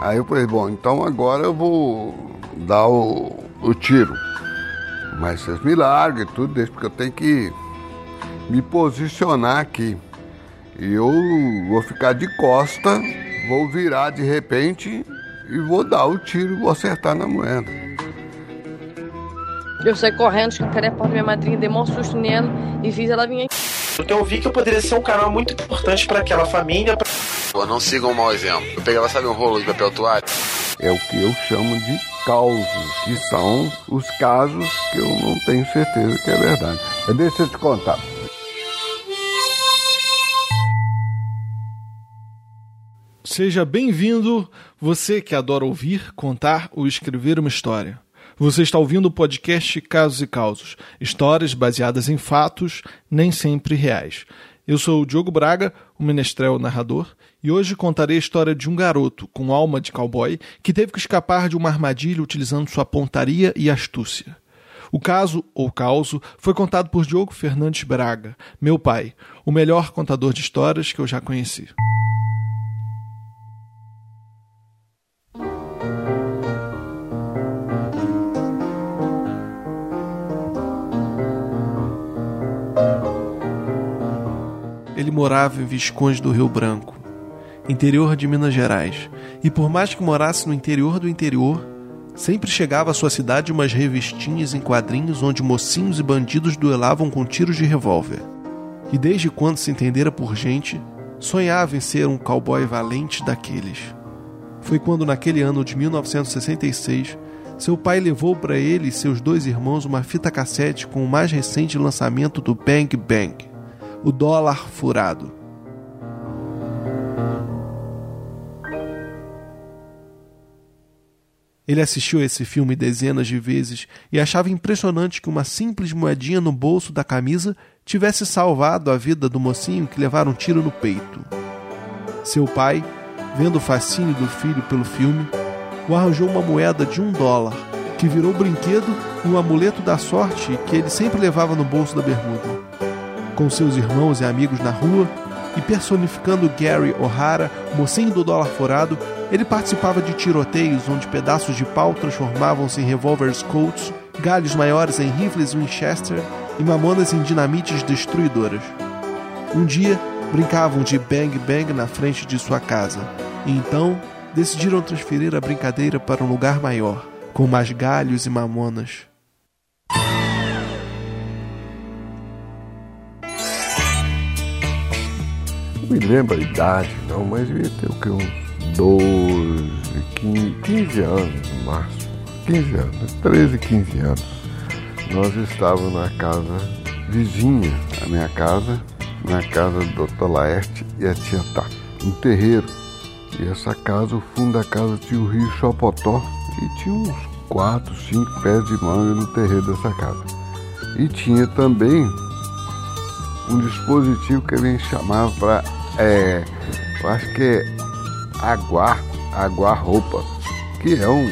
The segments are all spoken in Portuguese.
Aí eu falei, bom, então agora eu vou dar o, o tiro. Mas vocês me larguem tudo, deixa, porque eu tenho que me posicionar aqui. E eu vou ficar de costa, vou virar de repente e vou dar o tiro, vou acertar na moeda. Eu saí correndo, escancarei a porta da minha madrinha, dei um susto nela e fiz ela vir aqui. Então eu vi que eu poderia ser um canal muito importante para aquela família. Pra... Pô, não siga um mau exemplo. Eu pegava, sabe, um rolo de papel toalha? É o que eu chamo de causos, que são os casos que eu não tenho certeza que é verdade. Deixa eu te contar. Seja bem-vindo, você que adora ouvir, contar ou escrever uma história. Você está ouvindo o podcast Casos e Causos, histórias baseadas em fatos, nem sempre reais. Eu sou o Diogo Braga, o menestrel narrador, e hoje contarei a história de um garoto com alma de cowboy que teve que escapar de uma armadilha utilizando sua pontaria e astúcia. O caso, ou causo, foi contado por Diogo Fernandes Braga, meu pai, o melhor contador de histórias que eu já conheci. Ele morava em Visconde do Rio Branco, interior de Minas Gerais, e por mais que morasse no interior do interior, sempre chegava à sua cidade umas revistinhas em quadrinhos onde mocinhos e bandidos duelavam com tiros de revólver. E desde quando se entendera por gente, sonhava em ser um cowboy valente daqueles. Foi quando, naquele ano de 1966, seu pai levou para ele e seus dois irmãos uma fita cassete com o mais recente lançamento do Bang Bang o dólar furado. Ele assistiu a esse filme dezenas de vezes e achava impressionante que uma simples moedinha no bolso da camisa tivesse salvado a vida do mocinho que levara um tiro no peito. Seu pai, vendo o fascínio do filho pelo filme, o arranjou uma moeda de um dólar, que virou brinquedo e um amuleto da sorte que ele sempre levava no bolso da bermuda com seus irmãos e amigos na rua e personificando Gary O'Hara, mocinho do dólar furado, ele participava de tiroteios onde pedaços de pau transformavam-se em revólveres Colts, galhos maiores em rifles Winchester e mamonas em dinamites destruidoras. Um dia, brincavam de bang bang na frente de sua casa, e então decidiram transferir a brincadeira para um lugar maior, com mais galhos e mamonas. Me lembro a idade, não, mas devia ter o que? Uns 12, 15, 15 anos no máximo. 15 anos, 13, 15 anos. Nós estávamos na casa vizinha à minha casa, na casa do Dr. Laerte e a tia Tá, um terreiro. E essa casa, o fundo da casa tinha o rio Chopotó e tinha uns 4, 5 pés de manga no terreiro dessa casa. E tinha também um dispositivo que a gente chamava para é, eu acho que é aguar, aguar roupa, que é um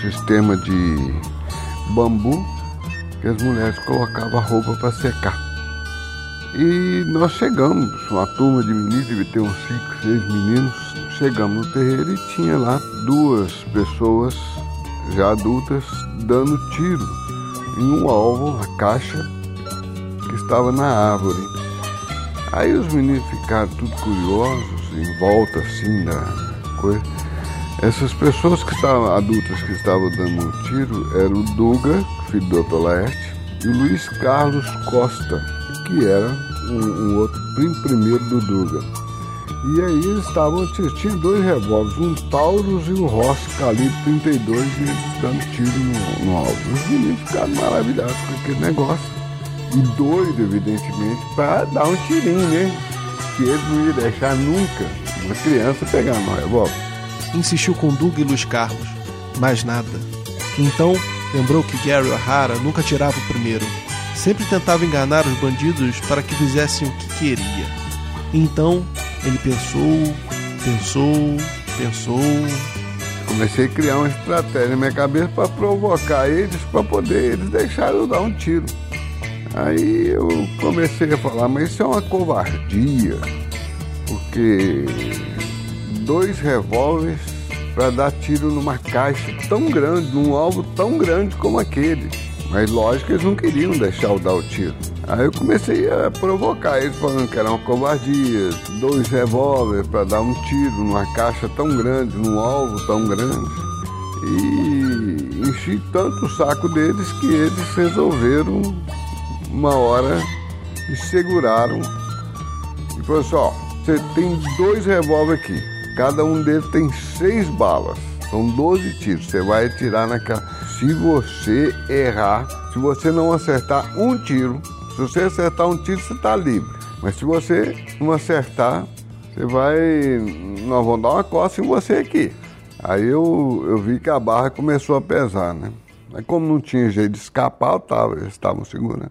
sistema de bambu que as mulheres colocavam a roupa para secar. E nós chegamos, uma turma de meninos, devia ter uns 5, 6 meninos, chegamos no terreiro e tinha lá duas pessoas já adultas dando tiro em um alvo, a caixa que estava na árvore. Aí os meninos ficaram tudo curiosos, em volta assim da coisa. Essas pessoas que estavam, adultas que estavam dando um tiro, era o Duga, filho do Dr. Laerte, e o Luiz Carlos Costa, que era um, um outro primo primeiro do Duga. E aí eles estavam, tinha dois revólveres, um Taurus e um Ross calibre 32 e dando tiro no, no alvo. Os meninos ficaram maravilhados com aquele negócio e doido, evidentemente, para dar um tirinho, né? Que ele não ia deixar nunca uma criança pegar no revólver. Insistiu com Doug e Luiz Carlos, mais nada. Então, lembrou que Gary O'Hara nunca tirava o primeiro. Sempre tentava enganar os bandidos para que fizessem o que queria. Então, ele pensou, pensou, pensou. Comecei a criar uma estratégia na minha cabeça para provocar eles, para poder eles deixarem eu dar um tiro. Aí eu comecei a falar, mas isso é uma covardia, porque dois revólveres para dar tiro numa caixa tão grande, num alvo tão grande como aquele. Mas lógico eles não queriam deixar eu dar o tiro. Aí eu comecei a provocar eles, falando que era uma covardia, dois revólveres para dar um tiro numa caixa tão grande, num alvo tão grande. E enchi tanto o saco deles que eles resolveram, uma hora, e seguraram. E falou assim: ó, você tem dois revólveres aqui, cada um deles tem seis balas, são 12 tiros. Você vai atirar naquela. Se você errar, se você não acertar um tiro, se você acertar um tiro, você está livre. Mas se você não acertar, você vai. Nós vamos dar uma coça em você aqui. Aí eu, eu vi que a barra começou a pesar, né? Mas como não tinha jeito de escapar, eu tava, eles estavam segurando.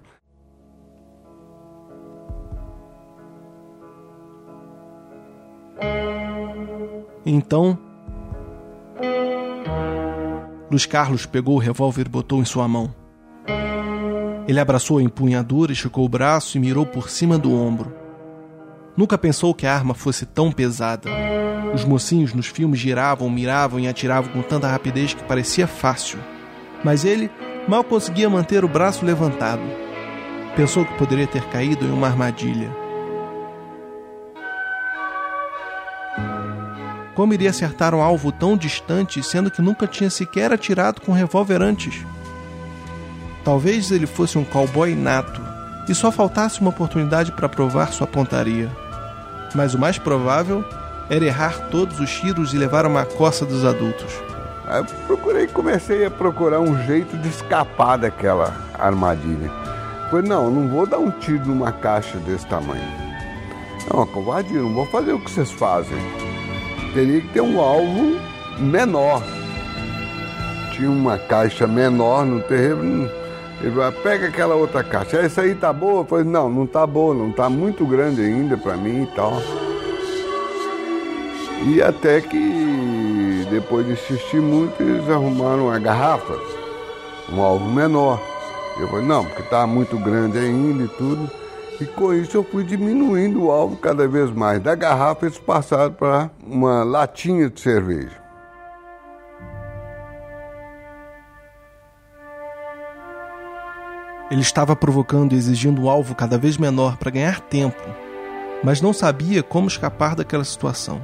Então, Luiz Carlos pegou o revólver e botou em sua mão. Ele abraçou a empunhadura, esticou o braço e mirou por cima do ombro. Nunca pensou que a arma fosse tão pesada. Os mocinhos nos filmes giravam, miravam e atiravam com tanta rapidez que parecia fácil. Mas ele mal conseguia manter o braço levantado. Pensou que poderia ter caído em uma armadilha. Como iria acertar um alvo tão distante, sendo que nunca tinha sequer atirado com revólver antes? Talvez ele fosse um cowboy nato e só faltasse uma oportunidade para provar sua pontaria. Mas o mais provável era errar todos os tiros e levar uma coça dos adultos. Eu procurei, comecei a procurar um jeito de escapar daquela armadilha. Falei, não, não vou dar um tiro numa caixa desse tamanho. Não, covardia, não vou fazer o que vocês fazem teria que ter um alvo menor. Tinha uma caixa menor no terreno. Ele vai, pega aquela outra caixa. Essa aí tá boa? Eu falei, não, não tá boa, não tá muito grande ainda para mim e tal. E até que depois de insistir muito, eles arrumaram uma garrafa, um alvo menor. Eu falei, não, porque tá muito grande ainda e tudo. E com isso eu fui diminuindo o alvo cada vez mais. Da garrafa eles passaram para uma latinha de cerveja. Ele estava provocando e exigindo um alvo cada vez menor para ganhar tempo, mas não sabia como escapar daquela situação.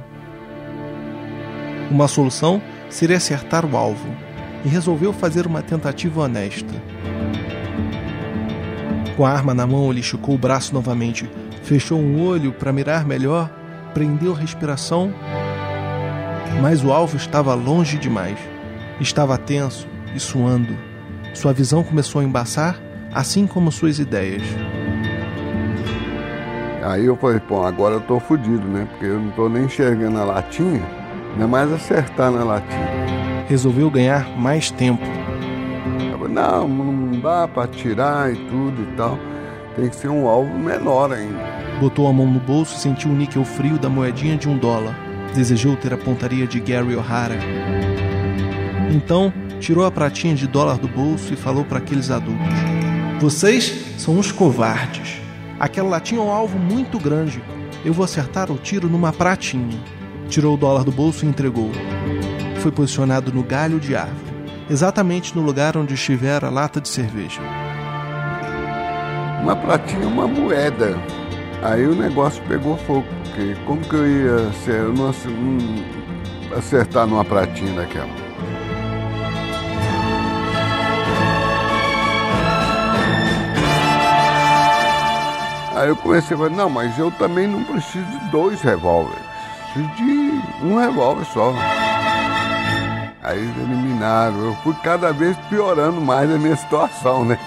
Uma solução seria acertar o alvo, e resolveu fazer uma tentativa honesta. Com a arma na mão, ele esticou o braço novamente, fechou um olho para mirar melhor, prendeu a respiração, mas o alvo estava longe demais. Estava tenso e suando. Sua visão começou a embaçar, assim como suas ideias. Aí eu falei, pô, agora eu tô fudido, né? Porque eu não tô nem enxergando a latinha, ainda mais acertar na latinha. Resolveu ganhar mais tempo. Eu falei, não, não dá para tirar e tudo e tal. Tem que ser um alvo menor ainda. Botou a mão no bolso e sentiu o níquel frio da moedinha de um dólar. Desejou ter a pontaria de Gary O'Hara. Então, tirou a pratinha de dólar do bolso e falou para aqueles adultos: Vocês são uns covardes. Aquela latinha é um alvo muito grande. Eu vou acertar o tiro numa pratinha. Tirou o dólar do bolso e entregou. Foi posicionado no galho de árvore, exatamente no lugar onde estivera a lata de cerveja. Uma pratinha, uma moeda. Aí o negócio pegou fogo, porque como que eu ia ser, eu não acertar numa pratinha daquela? Aí eu comecei a falar, não, mas eu também não preciso de dois revólveres, preciso de um revólver só. Aí eles eliminaram, eu fui cada vez piorando mais a minha situação, né?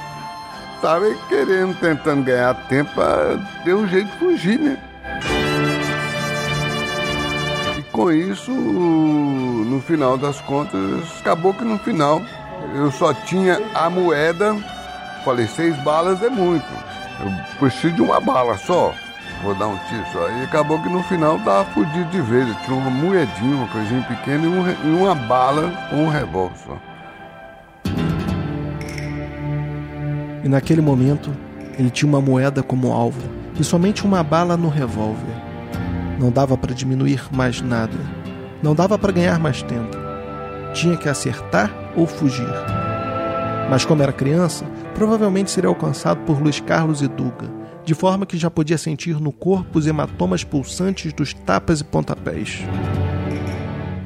Tava querendo, tentando ganhar tempo para ter um jeito de fugir, né? E com isso, no final das contas, acabou que no final eu só tinha a moeda. Falei, seis balas é muito. Eu preciso de uma bala só. Vou dar um tiro só. E acabou que no final tava fudido de vez. Eu tinha uma moedinha, uma coisinha pequena e, um, e uma bala com um revólver só. E naquele momento, ele tinha uma moeda como alvo e somente uma bala no revólver. Não dava para diminuir mais nada. Não dava para ganhar mais tempo. Tinha que acertar ou fugir. Mas como era criança, provavelmente seria alcançado por Luiz Carlos e Duga, de forma que já podia sentir no corpo os hematomas pulsantes dos tapas e pontapés.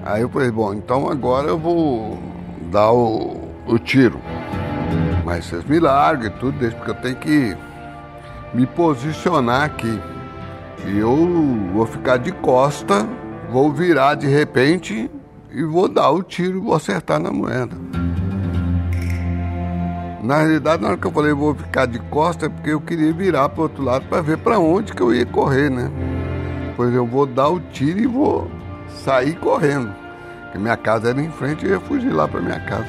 Aí eu falei, bom, então agora eu vou dar o, o tiro. Mas vocês me largam e tudo, desde porque eu tenho que me posicionar aqui. E eu vou ficar de costa, vou virar de repente e vou dar o tiro vou acertar na moeda. Na realidade, na hora que eu falei vou ficar de costa, é porque eu queria virar para o outro lado para ver para onde que eu ia correr, né? Pois eu vou dar o tiro e vou sair correndo. Porque minha casa era em frente, eu ia fugir lá para minha casa.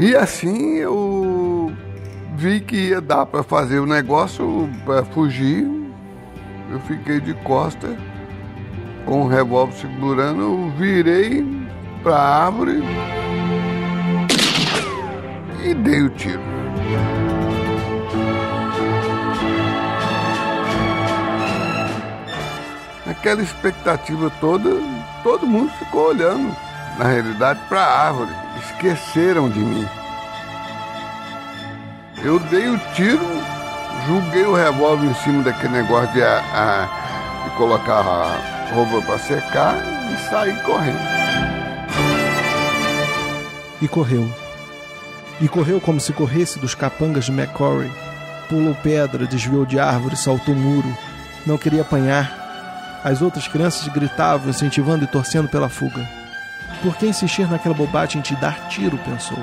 E assim eu vi que ia dar para fazer o negócio, para fugir. Eu fiquei de costa, com o revólver segurando, virei para a árvore e dei o tiro. Aquela expectativa toda, todo mundo ficou olhando, na realidade, para a árvore. Esqueceram de mim. Eu dei o tiro, julguei o revólver em cima daquele negócio de, a, a, de colocar a roupa para secar e saí correndo. E correu. E correu como se corresse dos capangas de McCory. Pulou pedra, desviou de árvore, saltou muro. Não queria apanhar. As outras crianças gritavam, incentivando e torcendo pela fuga. Por que insistir naquela bobagem de dar tiro? pensou.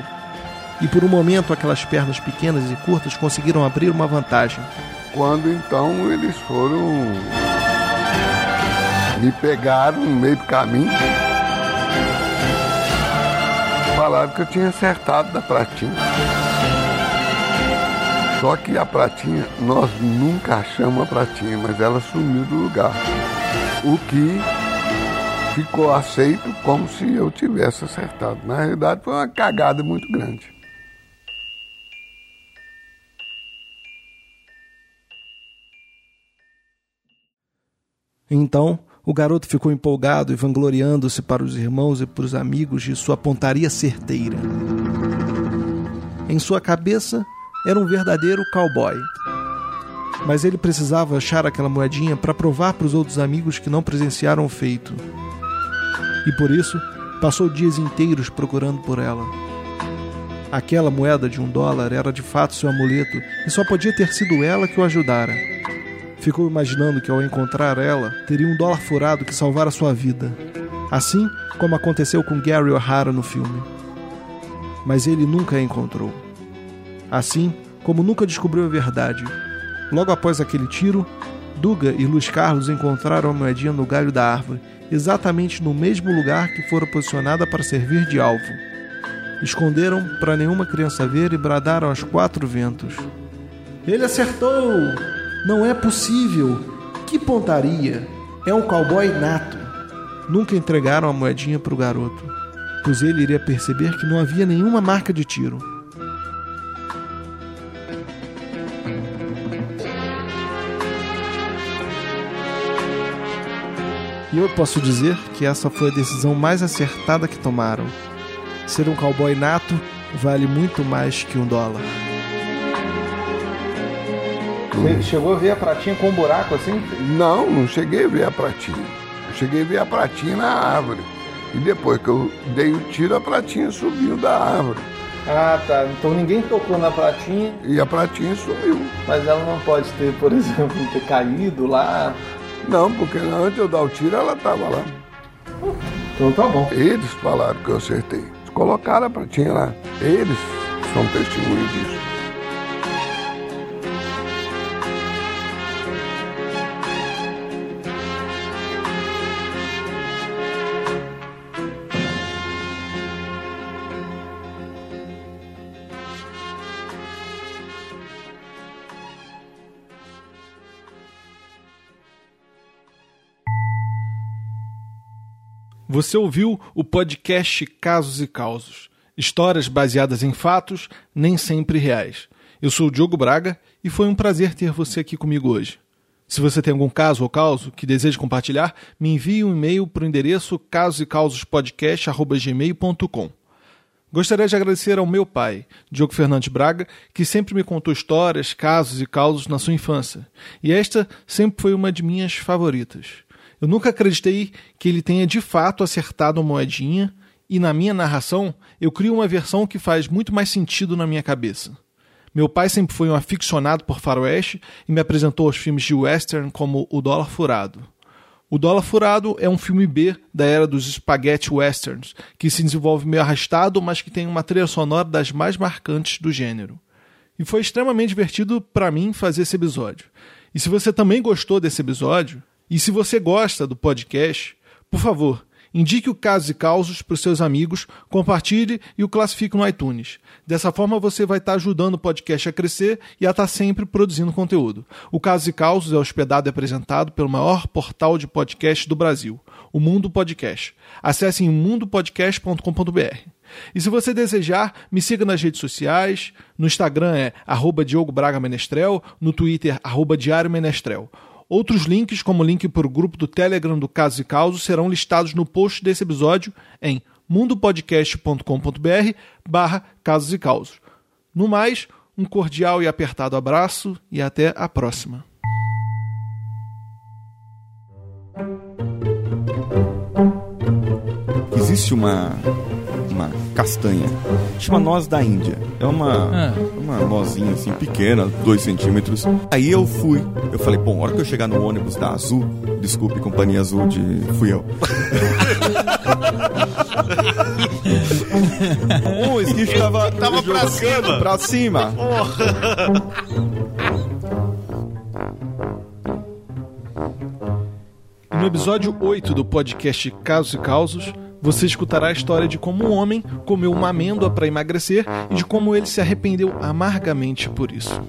E por um momento aquelas pernas pequenas e curtas conseguiram abrir uma vantagem. Quando então eles foram. me pegaram no meio do caminho. Falaram que eu tinha acertado da pratinha. Só que a pratinha, nós nunca achamos a pratinha, mas ela sumiu do lugar. O que ficou aceito como se eu tivesse acertado. Na realidade, foi uma cagada muito grande. Então, o garoto ficou empolgado e vangloriando-se para os irmãos e para os amigos de sua pontaria certeira. Em sua cabeça, era um verdadeiro cowboy. Mas ele precisava achar aquela moedinha para provar para os outros amigos que não presenciaram o feito. E por isso, passou dias inteiros procurando por ela. Aquela moeda de um dólar era de fato seu amuleto e só podia ter sido ela que o ajudara. Ficou imaginando que ao encontrar ela, teria um dólar furado que salvara sua vida. Assim como aconteceu com Gary O'Hara no filme. Mas ele nunca a encontrou. Assim como nunca descobriu a verdade. Logo após aquele tiro, Duga e Luiz Carlos encontraram a moedinha no galho da árvore, exatamente no mesmo lugar que fora posicionada para servir de alvo. Esconderam para nenhuma criança ver e bradaram aos quatro ventos. Ele acertou! Não é possível! Que pontaria! É um cowboy nato! Nunca entregaram a moedinha para o garoto, pois ele iria perceber que não havia nenhuma marca de tiro. E eu posso dizer que essa foi a decisão mais acertada que tomaram. Ser um cowboy nato vale muito mais que um dólar. Você chegou a ver a pratinha com um buraco assim? Não, não cheguei a ver a pratinha. Eu cheguei a ver a pratinha na árvore. E depois que eu dei o tiro, a pratinha subiu da árvore. Ah, tá. Então ninguém tocou na pratinha. E a pratinha sumiu. Mas ela não pode ter, por exemplo, ter caído lá. Não, porque antes de eu dar o tiro, ela estava lá. Então tá bom. Eles falaram que eu acertei. Colocaram a pratinha lá. Eles são testemunhos disso. Você ouviu o podcast Casos e Causos. Histórias baseadas em fatos, nem sempre reais. Eu sou o Diogo Braga e foi um prazer ter você aqui comigo hoje. Se você tem algum caso ou causo que deseja compartilhar, me envie um e-mail para o endereço casosecausospodcast.gmail.com. Gostaria de agradecer ao meu pai, Diogo Fernandes Braga, que sempre me contou histórias, casos e causos na sua infância. E esta sempre foi uma de minhas favoritas. Eu nunca acreditei que ele tenha de fato acertado a moedinha, e na minha narração eu crio uma versão que faz muito mais sentido na minha cabeça. Meu pai sempre foi um aficionado por faroeste e me apresentou os filmes de western como O Dólar Furado. O Dólar Furado é um filme B da era dos spaghetti westerns, que se desenvolve meio arrastado, mas que tem uma trilha sonora das mais marcantes do gênero. E foi extremamente divertido para mim fazer esse episódio. E se você também gostou desse episódio, e se você gosta do podcast, por favor, Indique o Casos e Causos para os seus amigos, compartilhe e o classifique no iTunes. Dessa forma você vai estar ajudando o podcast a crescer e a estar sempre produzindo conteúdo. O Casos e Causos é hospedado e apresentado pelo maior portal de podcast do Brasil, o Mundo Podcast. Acesse em mundopodcast.com.br. E se você desejar, me siga nas redes sociais. No Instagram é arroba Diogo Braga Menestrel, no Twitter, arroba Diário Menestrel. Outros links, como o link para o grupo do Telegram do Casos e Causos, serão listados no post desse episódio em mundopodcast.com.br barra Casos e Causos. No mais, um cordial e apertado abraço e até a próxima. Existe uma uma castanha. Chama noz da Índia. É uma, Ah. uma nozinha assim, pequena, 2 centímetros. Aí eu fui. Eu falei, bom, a hora que eu chegar no ônibus da Azul, desculpe, companhia Azul de. fui eu. o esguicho tava. Tava pra cima. Pra cima. E no episódio 8 do podcast Casos e Causos, você escutará a história de como um homem comeu uma amêndoa para emagrecer e de como ele se arrependeu amargamente por isso.